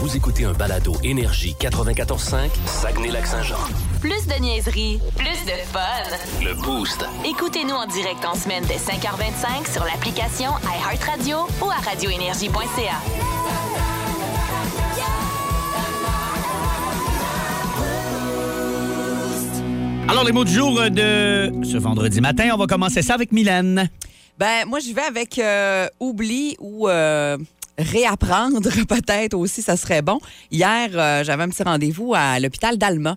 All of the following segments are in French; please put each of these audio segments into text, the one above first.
Vous écoutez un balado Énergie 94.5, Saguenay-Lac-Saint-Jean. Plus de niaiserie, plus de fun. Le Boost. Écoutez-nous en direct en semaine dès 5h25 sur l'application iHeartRadio ou à radioénergie.ca. Alors, les mots du jour euh, de ce vendredi matin, on va commencer ça avec Mylène. Ben, moi, je vais avec euh, oubli ou euh, réapprendre, peut-être aussi, ça serait bon. Hier, euh, j'avais un petit rendez-vous à l'hôpital d'Alma.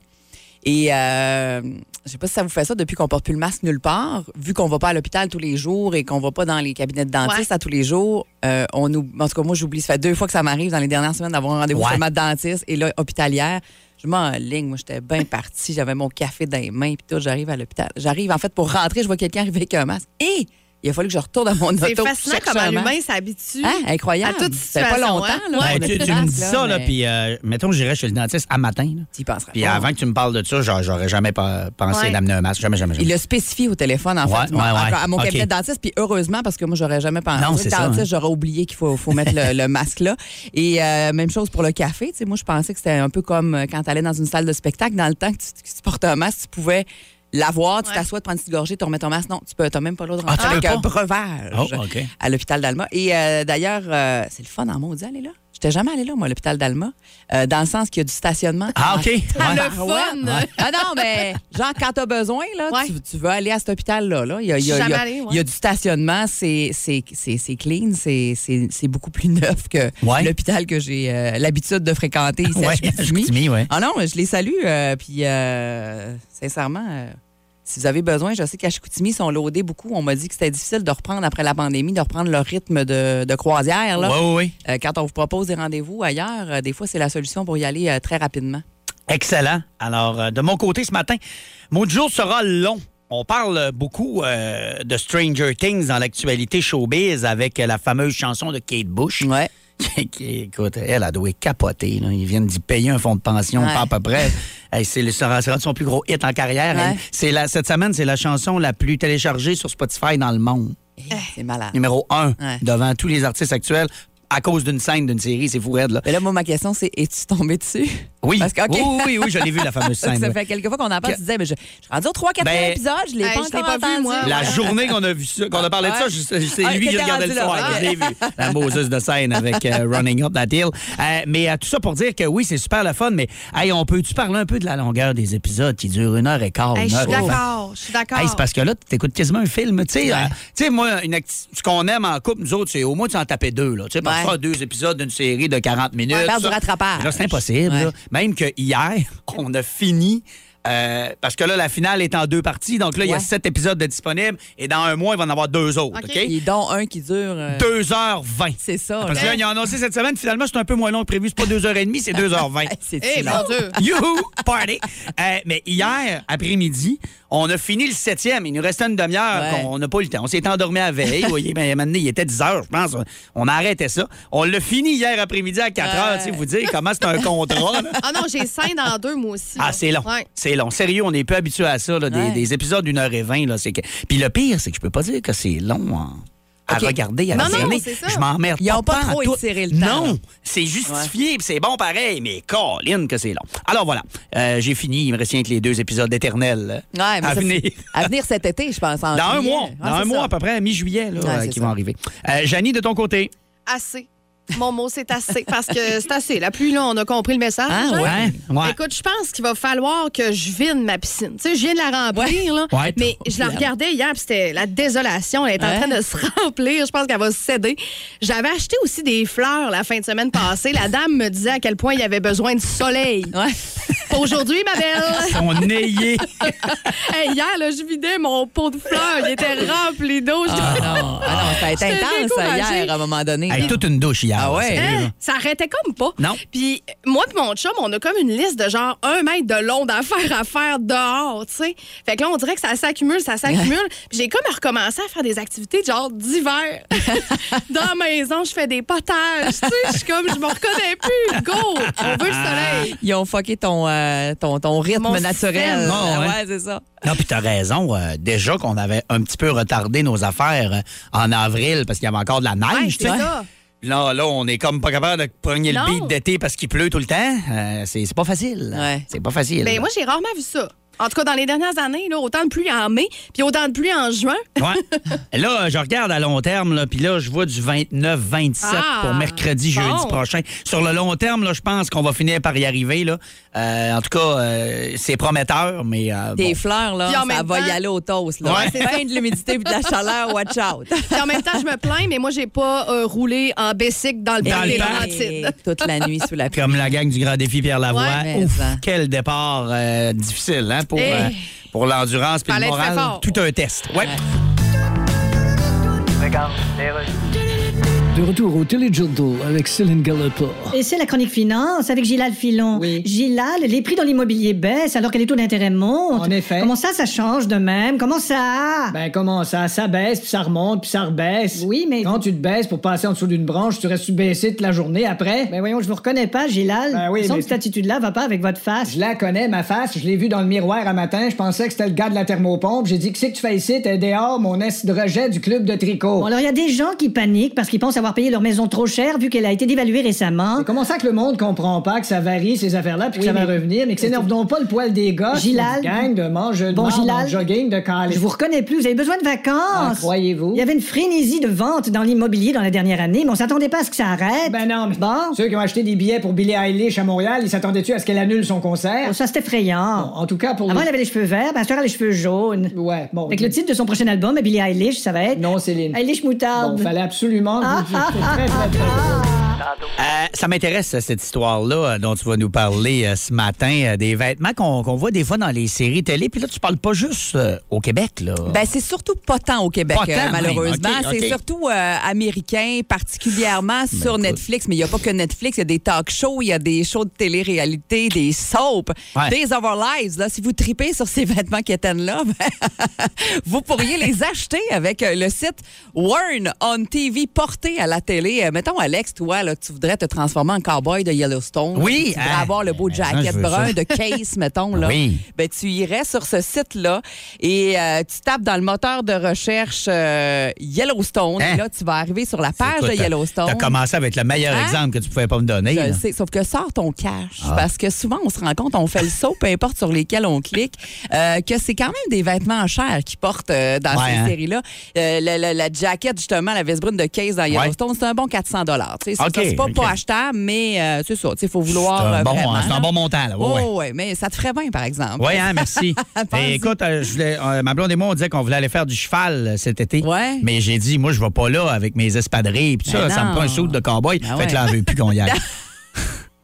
Et euh, je sais pas si ça vous fait ça depuis qu'on porte plus le masque nulle part, vu qu'on va pas à l'hôpital tous les jours et qu'on va pas dans les cabinets de dentistes à tous les jours. euh, on nous, en tout cas, moi, j'oublie. Ça fait deux fois que ça m'arrive dans les dernières semaines d'avoir un rendez-vous Ouais. chez ma dentiste et là, hôpitalière. Je m'enligne, moi, j'étais bien partie. J'avais mon café dans les mains, puis tout, j'arrive à l'hôpital. J'arrive, en fait, pour rentrer, je vois quelqu'un arriver avec un masque. Et il a fallu que je retourne à mon auto. C'est fascinant comment l'humain s'habitue. Hein, incroyable. À toute Ça fait pas longtemps, hein? là. Ouais, tu, tu me dis ça, là, mais puis euh, mettons que j'irais chez le dentiste à matin. t'y penserais Puis avant que tu me parles de ça, genre, j'aurais jamais pensé Ouais. d'amener un masque. Jamais, jamais, jamais. Il l'a spécifié au téléphone, en Ouais, fait, ouais, ouais. à, mon cabinet de dentiste. Puis heureusement, parce que moi, j'aurais jamais pensé. Non, c'est ça, dentiste, hein. j'aurais oublié qu'il faut, faut mettre le, le masque là. Et euh, même chose pour le café. Tu sais, moi, je pensais que c'était un peu comme euh, quand tu allais dans une salle de spectacle. Dans le temps que tu, que tu portais un masque, tu pouvais l'avoir, tu Ouais. t'assois, te prendre une petite gorgée, tu remets ton masque. Non, tu peux, t'as même pas le droit de Ah, rentrer tu avec un pas? breuvage Oh, OK. à l'hôpital d'Alma. Et euh, d'ailleurs, euh, c'est le fun en maudit aller là. J'étais jamais allée là, moi, à l'hôpital d'Alma, euh, dans le sens qu'il y a du stationnement. Ah, OK. Ah, le ouais? fun! Ah non, mais genre, quand t'as besoin, là, Ouais. tu, tu veux aller à cet hôpital-là. Là. Il, y a, il, y a, Je suis il y a- jamais allée, ouais. il y a du stationnement, c'est c'est- c'est- c'est clean, c'est- beaucoup plus neuf que l'hôpital que j'ai euh, l'habitude de fréquenter ici à Chicoutimi. Ah non, je les salue, euh, puis sincèrement... si vous avez besoin, je sais qu'à Chicoutimi, ils sont loadés beaucoup. On m'a dit que c'était difficile de reprendre après la pandémie, de reprendre leur rythme de, de croisière. Là. Oui. Euh, quand on vous propose des rendez-vous ailleurs, euh, des fois, c'est la solution pour y aller euh, très rapidement. Excellent. Alors, de mon côté ce matin, mon jour sera long. On parle beaucoup de Stranger Things dans l'actualité showbiz avec la fameuse chanson de Kate Bush. Ouais. Qui, écoute, elle a dû capoter. Là. Ils viennent d'y payer un fonds de pension, Ouais. pas à peu près. Hey, c'est le sera sera son plus gros hit en carrière. Ouais. Elle- C'est la, cette semaine, c'est la chanson la plus téléchargée sur Spotify dans le monde. Eh, C'est malade. Numéro un Ouais. devant tous les artistes actuels à cause d'une scène d'une série. C'est fou raide, là. Mais là, moi, ma question, c'est es-tu tombé dessus? Oui. Parce que, oui, oui, oui, je l'ai vu, la fameuse Ça scène. fait ouais. quelques fois qu'on en parle, Que- tu disais, mais je, je suis rendu au 3-4 Ben, épisode, je l'ai hey, pas encore pas vu, entendu. moi. La journée qu'on a vu ça, qu'on a parlé de ça, c'est Ah, lui qui regardait le soir. ok. Je l'ai vu. La Moses de scène avec euh, Running Up That Hill. Euh, mais euh, tout ça pour dire que oui, c'est super le fun, mais hey, on peut-tu parler un peu de la longueur des épisodes qui durent une heure et quart, Hey, je suis d'accord. Je suis d'accord. Hey, c'est parce que là, tu écoutes quasiment un film. Tu sais, Ouais. euh, tu sais, moi, une ce qu'on aime en couple, nous autres, c'est au moins tu en tapais deux. Là. Ouais. parfois deux épisodes d'une série de 40 minutes. Ouais, du rattrapage. Là, c'est impossible. Ouais. là. Même que hier, on a fini. euh, parce que là, la finale est en deux parties. Donc là, il y a sept épisodes de disponibles. Et dans un mois, il va en avoir deux autres. OK. Et dont un qui dure. euh, 2h20. C'est ça. Parce que là. ils ont annoncé cette semaine, finalement, c'est un peu moins long que prévu. C'est pas 2h30, c'est 2h20. C'est long? mon Dieu. Youhou! Party! Euh, mais hier, après-midi, on a fini le septième. Il nous restait une demi-heure Ouais. qu'on n'a pas eu le temps. On s'est endormi à veille. Vous voyez, ben, maintenant, il était 10 heures, je pense. On arrêtait ça. On l'a fini hier après-midi à 4 heures. Tu sais, vous dire comment c'est un contrat. là. Ah non, j'ai scène dans deux, moi aussi. Ah, c'est long. Ouais. C'est long. Sérieux, on n'est peu habitué à ça, là, des, épisodes d'une heure et vingt. Puis le pire, c'est que je peux pas dire que c'est long à regarder, à Non, non, visionner. c'est ça. Je m'emmerde Ils ont pas trop tout. étiré le temps, Non, là. c'est justifié, puis c'est bon pareil, mais Colin que c'est long. Alors voilà, euh, j'ai fini. Il me reste rien que les deux épisodes éternels Ouais, mais à ça, venir. à venir cet été, je pense. en Dans un mois, Ouais, dans un mois à peu près, à mi-juillet, Ouais, euh, qui vont arriver. Euh, Janie, de ton côté? Assez. Mon mot, c'est assez. Parce que c'est assez. La pluie, là, on a compris le message. Ah, hein? Ouais, ouais. Écoute, je pense qu'il va falloir que je vide ma piscine. Tu sais, je viens de la remplir, là. Ouais, mais je la regardais hier, puis c'était la désolation. Elle est en train de se remplir. Je pense qu'elle va céder. J'avais acheté aussi des fleurs la fin de semaine passée. La dame me disait à quel point il y avait besoin de soleil. Pas aujourd'hui, ma belle. Son ayé. Hey, hier, là, je vidais mon pot de fleurs. Il était rempli d'eau. Ah non, ah non, ça a été intense hier à un moment donné. Hey, toute une douche hier. Ah ouais? Hein? Ça arrêtait comme pas. Non. Puis moi et mon chum, on a comme une liste de genre un mètre de long d'affaires à faire dehors, tu sais. Fait que là, on dirait que ça s'accumule, ça s'accumule. Puis j'ai comme recommencé à faire des activités genre d'hiver. Dans la maison, je fais des potages, tu sais. Je suis comme, je me reconnais plus. Go! On veut le soleil. Ils ont fucké ton, euh, ton, ton rythme Mon naturel. Ah ouais. ouais, c'est ça. Non, puis t'as raison. euh, déjà qu'on avait un petit peu retardé nos affaires euh, en avril parce qu'il y avait encore de la Ouais, neige. c'est tu sais. ça. Là, là, on est comme pas capable de prendre le beat d'été parce qu'il pleut tout le temps. Euh, c'est c'est pas facile. Ouais. C'est pas facile. Ben moi, j'ai rarement vu ça. En tout cas, dans les dernières années, là, autant de pluie en mai, puis autant de pluie en juin. Ouais. là, je regarde à long terme, là, puis là, je vois du 29-27 Ah, pour mercredi, bon. jeudi prochain. Sur le long terme, là, je pense qu'on va finir par y arriver. Là. Euh, en tout cas, euh, c'est prometteur, mais euh, bon. fleurs, là, ça même va y temps- aller au toast. Là. Ouais. C'est plein de l'humidité et de la chaleur, watch out. Puis en même temps, je me plains, mais moi, j'ai pas euh, roulé en Bessic dans le parc des. Laurentides. Toute la nuit sous la pluie. Comme la gang du Grand Défi Pierre Lavoie. Ouais, Ouf, quel départ euh, difficile hein, pour, Eh. euh, pour l'endurance puis le moral. Tout un test. Ouais. De retour au Téléjournal avec Céline Gallopin. Et c'est la chronique finance avec Gilal Filon. Oui. Gilal, les prix dans l'immobilier baissent alors que les taux d'intérêt montent. En effet. Comment ça, ça change de même? Comment ça? Ben comment ça? Ça baisse, puis ça remonte, puis ça rebaisse. oui, mais... Quand tu te baisses pour passer en dessous d'une branche, tu restes baissé toute la journée après. Ben voyons, je vous reconnais pas, Gilal. Ben oui, mais- que cette attitude-là va pas avec votre face. Je la connais, ma face. Je l'ai vue dans le miroir un matin. Je pensais que c'était le gars de la thermopompe. J'ai dit, qu'est-ce que tu fais ici? T'es dehors, mon est de rejet du club de tricot. Bon, alors il y a des gens qui paniquent parce qu'ils pensent avoir payé leur maison trop cher vu qu'elle a été dévaluée récemment. C'est comment ça que le monde comprend pas que ça varie, ces affaires-là, puis que Oui, ça va mais- revenir, mais que s'énerve donc pas le poil des gars. Gilal. Gang de mange de Bon, Gilal. jogging, de calais. Je vous reconnais plus, vous avez besoin de Ah, vacances. croyez-vous? Il y avait une frénésie de vente dans l'immobilier dans la dernière année, mais on s'attendait pas à ce que ça arrête. Ben non, mais Bon. ceux qui ont acheté des billets pour Billie Eilish à Montréal, ils s'attendaient-tu à ce qu'elle annule son concert? Oh, ça, c'est effrayant. Bon, en tout cas, pour Avant, les- elle avait les cheveux verts, ben, elle a les cheveux jaunes. Ouais, bon. Avec le titre de son prochain album, Billie Eilish, ça va être. Non, Céline. Eilish Moutarde. Bon, fallait absolument Ah, vous... 哈哈哈哈。Euh, ça m'intéresse, cette histoire-là euh, dont tu vas nous parler euh, ce matin, euh, des vêtements qu'on voit des fois dans les séries télé. Puis là, tu parles pas juste euh, au Québec, là. Ben, c'est surtout pas tant au Québec, tant, euh, malheureusement. C'est surtout euh, américain, particulièrement sur écoute. Netflix. Mais il n'y a pas que Netflix, il y a des talk shows, il y a des shows de télé-réalité, des soaps, Ouais. Days of Our Lives. Là, si vous tripez sur ces vêtements quétaines-là, ben, vous pourriez les acheter avec euh, le site Warn on TV porté à la télé. Euh, mettons, Alex, toi, là, tu voudrais te transformer en cowboy de Yellowstone. Oui, Tu voudrais hein. avoir le beau Ben, jacket brun ça. de case, mettons. Là. Oui. Ben, tu irais sur ce site-là et euh, tu tapes dans le moteur de recherche euh, Yellowstone. Hein? Et là, tu vas arriver sur la page de Yellowstone. T'as commencé avec le meilleur Hein? exemple que tu pouvais pas me donner. Je sais, sauf que sors ton cash. Ah. Parce que souvent, on se rend compte, on fait le saut, peu importe sur lesquels on clique, euh, que c'est quand même des vêtements chers qu'ils portent dans Ouais, ces hein? séries-là. La, la- la jacket, justement, la veste brune de case dans Yellowstone, c'est un bon 400 C'est ça, OK, c'est pas, pas achetable, mais euh, c'est ça. Il faut C'est vouloir un, euh, bon, vraiment. c'est un bon montant, là. Ouais. Oh, ouais, mais ça te ferait bien, par exemple. Oui, hein, merci. Et écoute, euh, je voulais- ma blonde et moi, on disait qu'on voulait aller faire du cheval cet été. Ouais. Mais j'ai dit, moi, je vais pas là avec mes espadrilles. Puis Ben ça, ça me prend un saut de cowboy. Ben fait que là, elle veut plus qu'on y aille.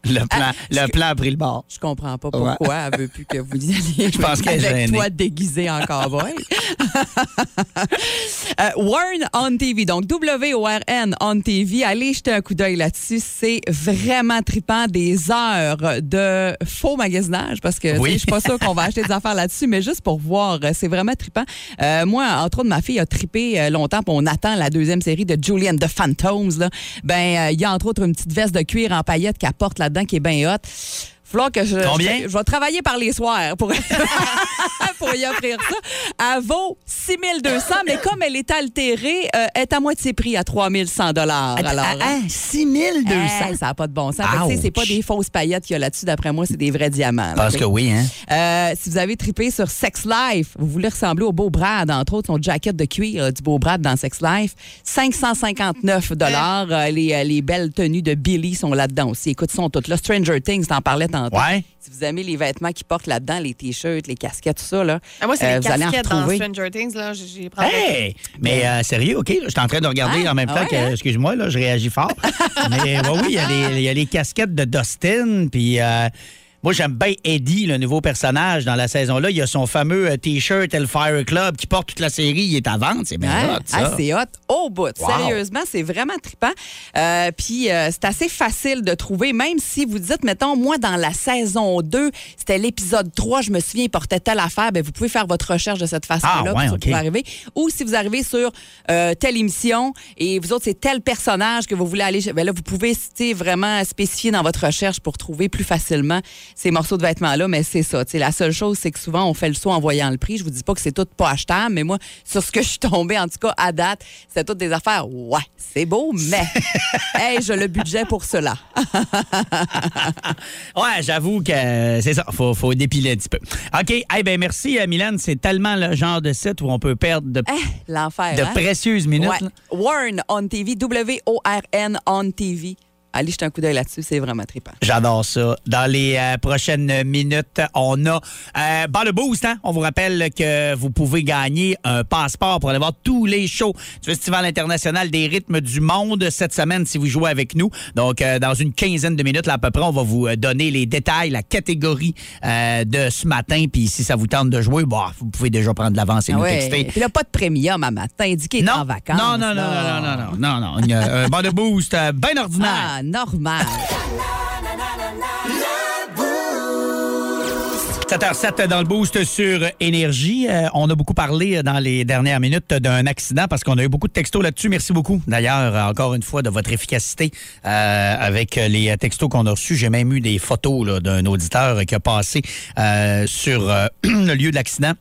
le, plan, Ah, le plan a pris le bord. Je comprends pas pourquoi elle veut plus que vous y alliez. Je pense qu'elle est avec gênée. toi déguisé en cowboy. euh, Warn on TV, donc W-O-R-N on TV. Allez jeter un coup d'œil là-dessus. C'est vraiment trippant des heures de faux magasinage parce que Oui. je suis pas sûre qu'on va acheter des affaires là-dessus, mais juste pour voir, euh, c'est vraiment trippant. Euh, moi, entre autres, ma fille a trippé euh, longtemps, puis on attend la deuxième série de Julian the Phantoms. Là. Ben, euh, il y a entre autres une petite veste de cuir en paillettes qu'elle porte là-dedans qui est bien hot. Falloir que je, Combien? je, je vais travailler par les soirs pour, pour y offrir ça. Elle vaut 6200, mais comme elle est altérée, euh, elle est à moitié prix à 3100 dollars. Alors, Ah, ah, 6200. Hey, ça n'a pas de bon sens. C'est pas des fausses paillettes qu'il y a là-dessus. D'après moi, c'est des vrais diamants. Parce que oui, hein. euh, si vous avez trippé sur Sex Life, vous voulez ressembler au beau Brad, entre autres, son jacket de cuir euh, du beau Brad dans Sex Life, 559 dollars. les, euh, les belles tenues de Billy sont là-dedans aussi. Écoute, sont toutes là. Stranger Things, t'en parlais tantôt. Ouais. Si vous aimez les vêtements qu'ils portent là-dedans, les t-shirts, les casquettes, tout ça, là, Ah, moi, c'est euh, les vous allez en casquettes dans. Stranger Things. Là, j'ai- Hey! Mais euh, sérieux, OK, là, je suis en train de regarder Ah, en même ah temps ouais, que. hein? Excuse-moi, là, je réagis fort. Mais ouais, oui, il y, a les- il y a les casquettes de Dustin, puis. Moi, j'aime bien Eddie, le nouveau personnage dans la saison-là. Il y a son fameux euh, T-shirt Fire Club qui porte toute la série. Il est à vendre. C'est bien hot, ça. Ah, c'est hot au bout. Wow. Sérieusement, c'est vraiment trippant. Euh, Puis euh, c'est assez facile de trouver, même si vous dites, mettons, moi, dans la saison 2, c'était l'épisode 3, je me souviens, il portait telle affaire, ben, vous pouvez faire votre recherche de cette façon-là. Ah, ouais, OK. pourrait arriver. Ou si vous arrivez sur euh, telle émission et vous autres, c'est tel personnage que vous voulez aller, ben là, vous pouvez vraiment spécifier dans votre recherche pour trouver plus facilement ces morceaux de vêtements-là. Mais c'est ça. tu sais, La seule chose, c'est que souvent, on fait le saut en voyant le prix. Je vous dis pas que c'est tout pas achetable, mais moi, sur ce que je suis tombée, en tout cas, à date, c'est toutes des affaires. Ouais, c'est beau, mais ai-je le budget pour cela? Ouais, j'avoue que c'est ça. Faut, faut dépiler un petit peu. OK. Eh ben merci, euh, Mylène. C'est tellement le genre de site où on peut perdre de, Eh, l'enfer. de hein? précieuses minutes. Ouais. Warn on TV, W-O-R-N on TV. Allez jeter un coup d'œil là-dessus, c'est vraiment trippant. J'adore ça. Dans les euh, prochaines minutes, on a euh, le Boost. Hein? On vous rappelle que vous pouvez gagner un passeport pour aller voir tous les shows du Festival international des rythmes du monde cette semaine si vous jouez avec nous. Donc, euh, dans une quinzaine de minutes, là, à peu près, on va vous euh, donner les détails, la catégorie de ce matin. Puis si ça vous tente de jouer, bah, vous pouvez déjà prendre de l'avance et nous Ouais. texter. Puis là, pas de premium à matin. Est Non, en vacances. non, non, non, non, non, non, non, non, non. Un Bas de Boost bien ordinaire. Ah, normal. 7h07 dans le boost sur Énergie. Euh, on a beaucoup parlé euh, dans les dernières minutes d'un accident parce qu'on a eu beaucoup de textos là-dessus. Merci beaucoup. D'ailleurs, euh, encore une fois, de votre efficacité avec les textos qu'on a reçus. J'ai même eu des photos d'un auditeur qui a passé sur le lieu de l'accident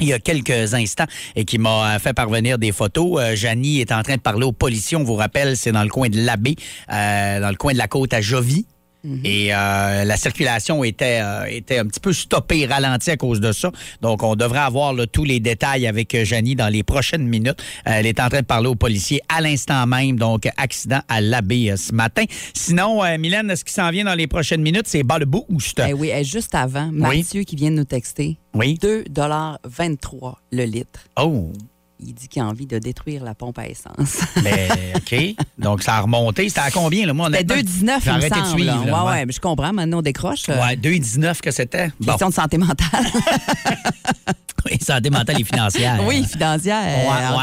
il y a quelques instants et qui m'a fait parvenir des photos. Euh, Janie est en train de parler aux policiers. On vous rappelle, c'est dans le coin de l'Abbé, euh, dans le coin de la côte à Jovis. Et euh, la circulation était, euh, était un petit peu stoppée, ralentie à cause de ça. Donc, on devrait avoir là, tous les détails avec euh, Janie dans les prochaines minutes. Elle est en train de parler aux policiers à l'instant même. Donc, accident à l'abbé euh, ce matin. Sinon, Mylène, ce qui s'en vient dans les prochaines minutes, c'est bas le boost. Eh oui, juste avant, Mathieu qui vient de nous texter. Oui. 2,23 le litre. Oh, Il dit qu'il a envie de détruire la pompe à essence. ben, OK. Donc, ça a remonté. C'était à combien, là? Moi, C'était honnêtement, 2,19, il me de semble. suivre, là, ouais, ouais. mais je comprends. Maintenant, on décroche. euh, Ouais, 2,19 que c'était. Bon, Question de santé mentale. oui, santé mentale et financière. oui, financière.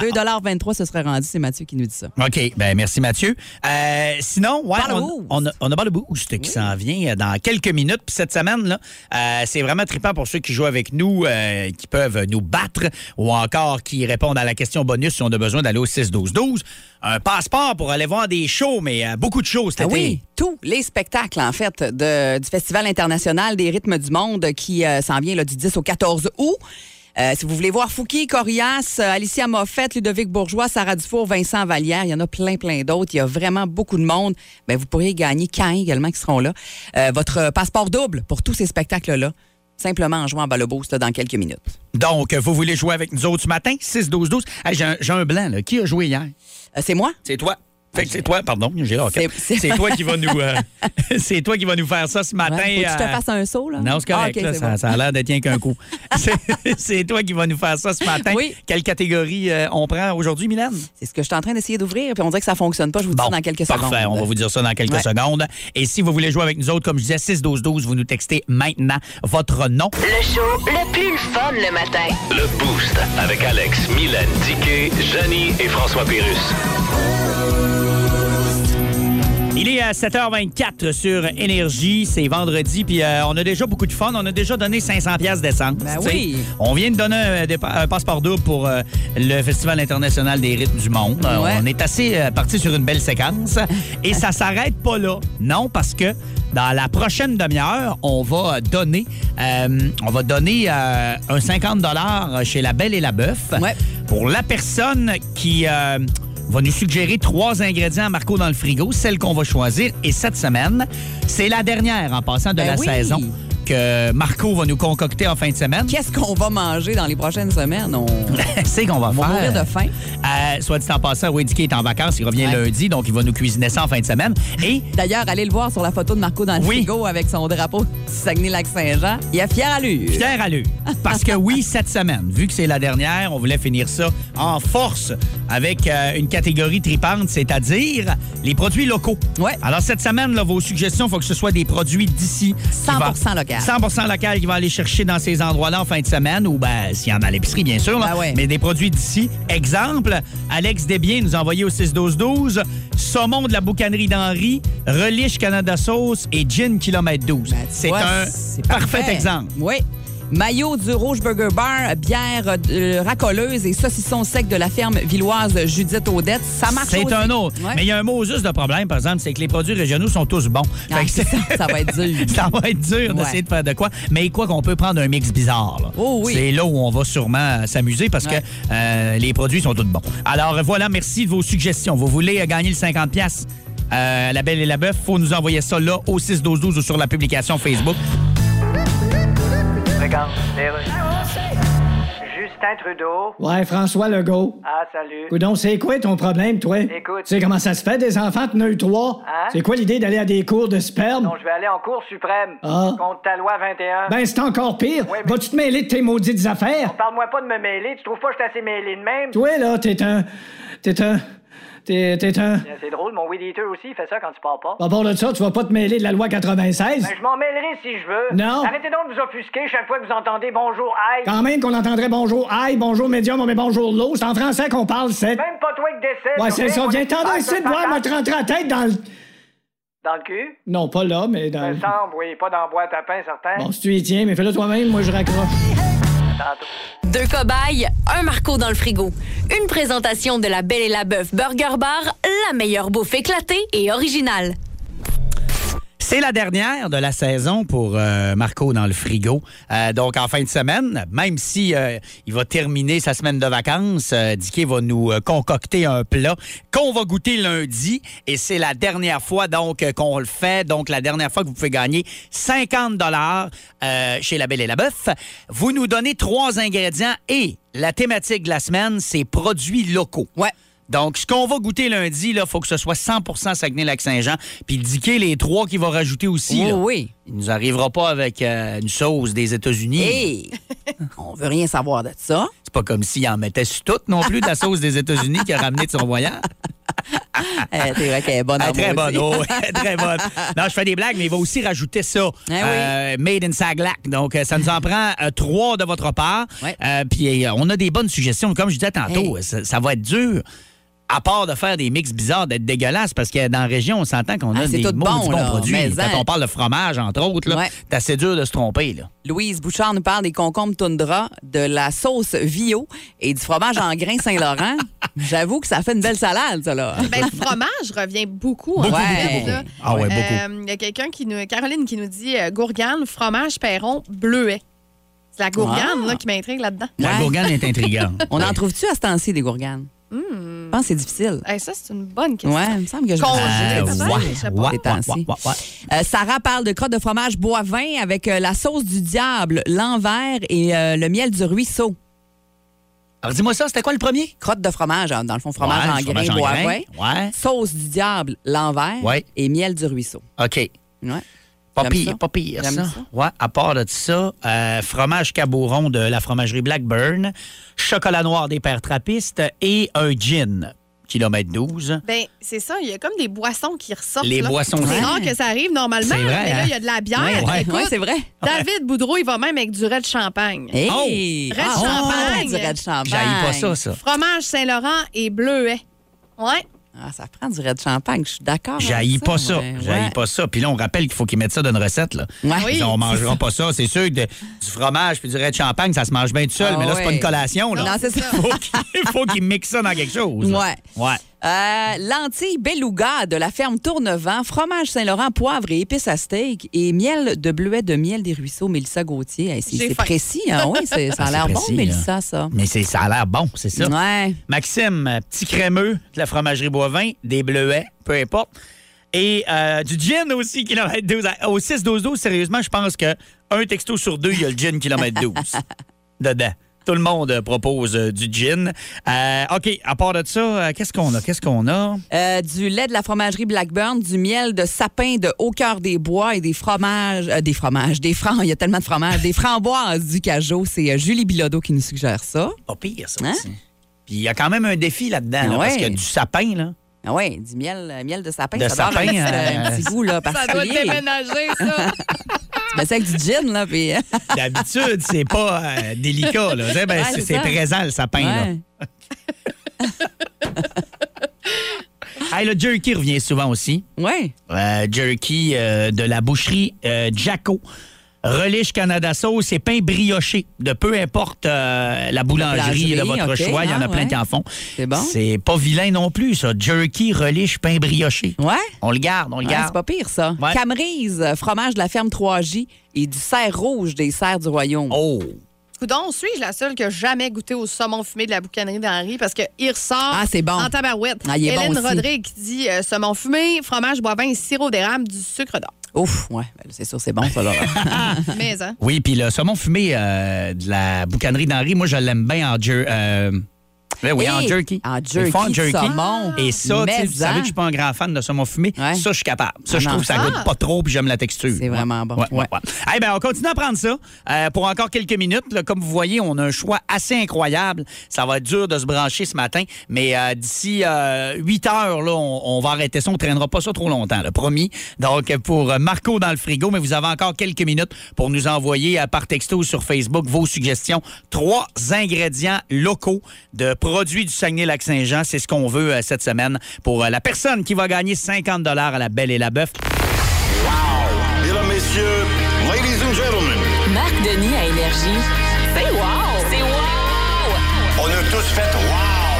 Ouais, ouais. 2,23 ce serait rendu. C'est Mathieu qui nous dit ça. OK, ben merci Mathieu. Euh, sinon, ouais, on, on a, on a le boost qui s'en vient euh, dans quelques minutes. Puis cette semaine, là, euh, c'est vraiment trippant pour ceux qui jouent avec nous, euh, qui peuvent nous battre ou encore qui répondent à la question bonus si on a besoin d'aller au 6-12-12. Un passeport pour aller voir des shows, mais euh, beaucoup de choses cet Ah été. oui, tous les spectacles, en fait, de- du Festival international des rythmes du monde qui euh, s'en vient là, du 10 au 14 août. Euh, si vous voulez voir Fouki, Corias, Alicia Moffett, Ludovic Bourgeois, Sarah Dufour, Vincent Vallière, il y en a plein, plein d'autres. Il y a vraiment beaucoup de monde. Ben, vous pourriez gagner Cain également qui seront là. Euh, votre passeport double pour tous ces spectacles-là. Simplement en jouant à Balloboost là, dans quelques minutes. Donc, vous voulez jouer avec nous autres ce matin? 6-12-12. Hey, j'ai, un, un blanc, là. Qui a joué hier? Euh, c'est moi? C'est toi. Fait que c'est toi, pardon, j'ai. C'est- toi qui va nous euh, c'est toi qui va nous faire ça ce matin. Ouais, faut que je te euh, fasse un saut, là? Non, c'est correct. Ah, là, ça, bon. ça a l'air d'être rien qu'un coup. C'est- toi qui va nous faire ça ce matin. Oui. Quelle catégorie euh, on prend aujourd'hui, Mylène? C'est ce que je suis en train d'essayer d'ouvrir, puis on dirait que ça fonctionne pas. Je vous dis ça dans quelques parfait. secondes. On va vous dire ça dans quelques Ouais. secondes. Et si vous voulez jouer avec nous autres, comme je disais, 6-12-12, vous nous textez maintenant votre nom. Le show le plus fun le matin. Le Boost avec Alex, Mylène, Diquet, Janie et François Pérus. Il est à 7h24 sur Énergie. C'est vendredi, puis euh, on a déjà beaucoup de fun. On a déjà donné 500 pièces d'essence. Ben oui. On vient de donner un, passeport double pour euh, le Festival international des rythmes du monde. Euh. On est assez parti sur une belle séquence. Et ça s'arrête pas là. Non, parce que dans la prochaine demi-heure, on va donner, on va donner un 50 chez La Belle et la Bœuf Ouais. pour la personne qui va nous suggérer trois ingrédients à Marco dans le frigo, celle qu'on va choisir. Et cette semaine, c'est la dernière en passant de Ben la oui. saison. Que Marco va nous concocter en fin de semaine. Qu'est-ce qu'on va manger dans les prochaines semaines? On, C'est qu'on va on va faire. mourir de faim. Euh, soit dit en passant, Wade Dickey est en vacances. Il revient Ouais. lundi, donc il va nous cuisiner ça en fin de semaine. Et D'ailleurs, allez le voir sur la photo de Marco dans le Oui. frigo avec son drapeau Saguenay-Lac-Saint-Jean. Il a fière allure. Fier à lui. Parce que oui, cette semaine, vu que c'est la dernière, on voulait finir ça en force avec euh, une catégorie tripante, c'est-à-dire les produits locaux. Ouais. Alors cette semaine, là, vos suggestions, il faut que ce soit des produits d'ici. qui 100% local. 100% local qui va aller chercher dans ces endroits-là en fin de semaine ou ben, s'il y en a à l'épicerie, bien sûr. là. Ben ouais. Mais des produits d'ici. Exemple, Alex Desbiens nous a envoyé au 6-12-12 saumon de la boucanerie d'Henri, relish Canada Sauce et gin kilomètre 12. c'est Ouais, un c'est parfait parfait. exemple. Oui. Maillot du Rouge Burger Bar, bière euh, racoleuse et saucisson sec de la ferme villoise Judith Audette. Ça marche C'est un autre. Ouais. Mais il y a un mot juste de problème, par exemple, c'est que les produits régionaux sont tous bons. Ah, ça, ça va être dur. ça va être dur Ouais. d'essayer de faire de quoi. Mais quoi qu'on peut prendre un mix bizarre. là. Oh oui. C'est là où on va sûrement s'amuser parce Ouais. que euh, les produits sont tous bons. Alors voilà, merci de vos suggestions. Vous voulez euh, gagner le 50 pièces La Belle et la Bœuf, faut nous envoyer ça là au 6-12-12 ou sur la publication Facebook. Justin Trudeau. Ouais, François Legault. Ah, salut. Coudon, c'est quoi ton problème, toi? Écoute. Tu sais comment ça se fait, des enfants, t'en as eu trois? Hein? C'est quoi l'idée d'aller à des cours de sperme? Non, je vais aller en Cour suprême. Ah. Contre ta loi 21. Ben, c'est encore pire. Ouais, mais- Vas-tu te mêler de tes maudites affaires? Parle-moi pas de me mêler. Tu trouves pas que je suis assez mêlé de même? Toi, là, t'es un. T'es un. T'es t'es un? C'est drôle, mon weed eater aussi, il fait ça quand tu parles pas. À part de ça, tu vas pas te mêler de la loi 96? Ben, je m'en mêlerai si je veux. Non. Arrêtez donc de vous offusquer chaque fois que vous entendez bonjour, aïe. Quand même qu'on entendrait bonjour aïe, bonjour médium, mais bonjour l'eau. C'est en français qu'on parle, c'est. Même pas toi qui décède. Ouais, c'est ça. Viens t'en ici de voir, me te rentrer la tête dans le. Dans le cul? Non, pas là, mais dans Ça le. me semble, oui, pas dans la boîte à pain, certain. Bon, si tu y tiens, mais fais-le toi-même, moi je raccroche. Deux cobayes, un Marco dans le frigo. Une présentation de la Belle et la Bœuf Burger Bar, la meilleure bouffe éclatée et originale. C'est la dernière de la saison pour euh, Marco dans le frigo. Euh, donc, en fin de semaine, même si euh, il va terminer sa semaine de vacances, Dicky va nous concocter un plat qu'on va goûter lundi. Et c'est la dernière fois donc qu'on le fait. Donc, la dernière fois que vous pouvez gagner 50 dollars chez La Belle et la Bœuf. Vous nous donnez trois ingrédients et la thématique de la semaine, c'est produits locaux. Ouais. Donc, ce qu'on va goûter lundi, il faut que ce soit 100% Saguenay-Lac-Saint-Jean. Puis le les trois qu'il va rajouter aussi. Oh là. oui. Il nous arrivera pas avec euh, une sauce des États-Unis. Hey! On veut rien savoir de ça. C'est pas comme s'il en mettait sur non plus de la sauce des États-Unis qu'il a ramené de son voyage. Eh, c'est vrai qu'elle est bonne. Elle est en très bonne, oh, elle est très bonne. Non, je fais des blagues, mais il va aussi rajouter ça. Eh oui. euh, made in Saglac. Donc, euh, ça nous en prend euh, trois de votre part. Ouais. Euh, puis, on a des bonnes suggestions. Comme je disais tantôt, Hey. ça, ça va être dur. À part de faire des mix bizarres, d'être dégueulasse, parce que dans la région, on s'entend qu'on a Ah, c'est des tout mots bon, bons là, produits. mais Quand hein. on parle de fromage, entre autres, là, Ouais. c'est assez dur de se tromper. Là. Louise Bouchard nous parle des concombres toundra, de la sauce Vio et du fromage en grains Saint-Laurent. J'avoue que ça fait une belle salade, ça, là. Ben, le fromage revient beaucoup. Beaucoup, en beaucoup, fait, beaucoup. là. Ah ouais, beaucoup. Euh, Il y a quelqu'un qui nous. Caroline qui nous dit euh, Gourgane, fromage, perron, bleuet. C'est la gourgane Ah. là, qui m'intrigue là-dedans. La Ouais. gourgane est intrigante. On en trouve-tu à ce temps-ci des gourganes? Je pense que c'est difficile. Hey, ça, c'est une bonne question. Ouais, il me semble que je Congé, Euh, peut-être, ouais. Euh, Sarah parle de crotte de fromage bois-vin avec euh, la sauce du diable, l'envers et euh, le miel du ruisseau. Alors, dis-moi ça, c'était quoi le premier? Crotte de fromage, hein, dans le fond, fromage Ouais, en en bois-vin. Ouais. Sauce du diable, l'envers Ouais. et miel du ruisseau. OK. Ouais. Pas pire, pas pire, ça. ça. Ouais, à part de ça, euh, fromage cabouron de la fromagerie Blackburn, chocolat noir des pères trappistes et un gin, kilomètre 12. Ben, c'est ça, il y a comme des boissons qui ressortent. Les là. boissons C'est rare que ça arrive normalement, C'est vrai, mais là, hein? il y a de la bière. Ouais. Ouais, c'est vrai. David Boudreau, il va même avec du red champagne. Hey! Red Ah, champagne. du red champagne. J'haïs pas ça, ça. Fromage Saint-Laurent et bleuet. Ouais. Ah, ça prend du red champagne, je suis d'accord. J'haïs pas ça. ouais. J'haïs pas ça. Puis là, on rappelle qu'il faut qu'ils mettent ça dans une recette. Là. Ouais. Oui. On mangera pas ça. C'est sûr que de- du fromage puis du de champagne, ça se mange bien tout seul. Ah mais là, c'est pas une collation. Là. Non, c'est ça. faut qu'il faut qu'ils mixent ça dans quelque chose. là. Ouais. Ouais. Euh, lentilles beluga de la ferme Tournevent, fromage Saint-Laurent, poivre et épices à steak et miel de bleuet de miel des ruisseaux, Mélissa Gauthier. Hey, c'est précis, hein? Oui, ça a Ah, l'air bon, Mélissa, ça. Mais c'est- ça a l'air bon, c'est ça. Ouais. Maxime, euh, petit crémeux de la fromagerie Boivin, des bleuets, peu importe. Et euh, du gin aussi, kilomètre 12. Au 6-12-12, sérieusement, je pense que un texto sur deux, il y a le gin kilomètre 12 dedans. Tout le monde euh, propose euh, du gin. Euh, OK, à part de ça, qu'est-ce qu'on a? Qu'est-ce qu'on a? Euh, du lait de la fromagerie Blackburn, du miel de sapin de haut cœur des bois et des fromages, euh, des fromages, des francs, il y a tellement de fromages, des framboises du Cajot. C'est Julie Bilodeau qui nous suggère ça. Pas pire, ça Hein? aussi. Puis il y a quand même un défi là-dedans, là, Ah parce qu'il y a du sapin, là. Ah oui, du miel, euh, miel de sapin. De ça doit avoir sapin, un, petit- euh, un petit goût là, Ça doit particulier. déménager, ça. Tu mets ça avec du gin, là, puis... D'habitude, c'est pas euh, délicat, là. Sais, ben, Ouais, c'est c'est c'est ça. présent, le sapin, là. Ouais. Hey, le jerky revient souvent aussi. Ouais. Euh, jerky euh, de la boucherie euh, Jacko. Relish Canada Sauce et pain brioché de peu importe euh, la boulangerie de votre choix. Il y en a Ah, plein ouais. qui en font. C'est bon? C'est pas vilain non plus, ça. Jerky, relish, pain brioché. Ouais. On le garde, on le Ouais, garde. c'est pas pire, ça. Ouais. Camerise, fromage de la ferme 3J et du cerf rouge des cerfs du royaume. Oh! Coudon, suis-je la seule qui a jamais goûté au saumon fumé de la boucanerie d'Henri parce qu'il ressort Ah, c'est bon. en tabarouette. Ah, il est bon Hélène aussi. Rodrigue qui dit euh, saumon fumé, fromage, bois vin, sirop d'érable, du sucre d'or. Ouf, ouais, ben, c'est sûr, c'est bon, ça, là. Mais, hein? Oui, puis le saumon fumé euh, de la boucanerie d'Henri, moi, je l'aime bien en euh, oui, oui, en Hey, jerky. en Ils le font en jerky saumon. Et ça, tu sais, Mais vous savez en. que je suis pas un grand fan de saumon fumé. Ouais. Ça, je suis capable. Ça, Ah je trouve que ça goûte Ah. pas trop, puis j'aime la texture. C'est vraiment bon. Ouais, ouais, ouais. Eh ben, on continue à prendre ça euh, pour encore quelques minutes. là. comme vous voyez, on a un choix assez incroyable. Ça va être dur de se brancher ce matin, mais euh, d'ici euh, 8 heures, là, on, on va arrêter ça. On traînera pas ça trop longtemps, là, promis. Donc, pour euh, Marco dans le frigo, mais vous avez encore quelques minutes pour nous envoyer par texto sur Facebook vos suggestions. Trois ingrédients locaux de produits du Saguenay-Lac-Saint-Jean. C'est ce qu'on veut euh, cette semaine pour euh, la personne qui va gagner 50 à la Belle et la Bœuf. Mesdames, Messieurs, Ladies and Gentlemen, Marc Denis à Énergie. C'est wow! C'est wow! on a tous fait wow!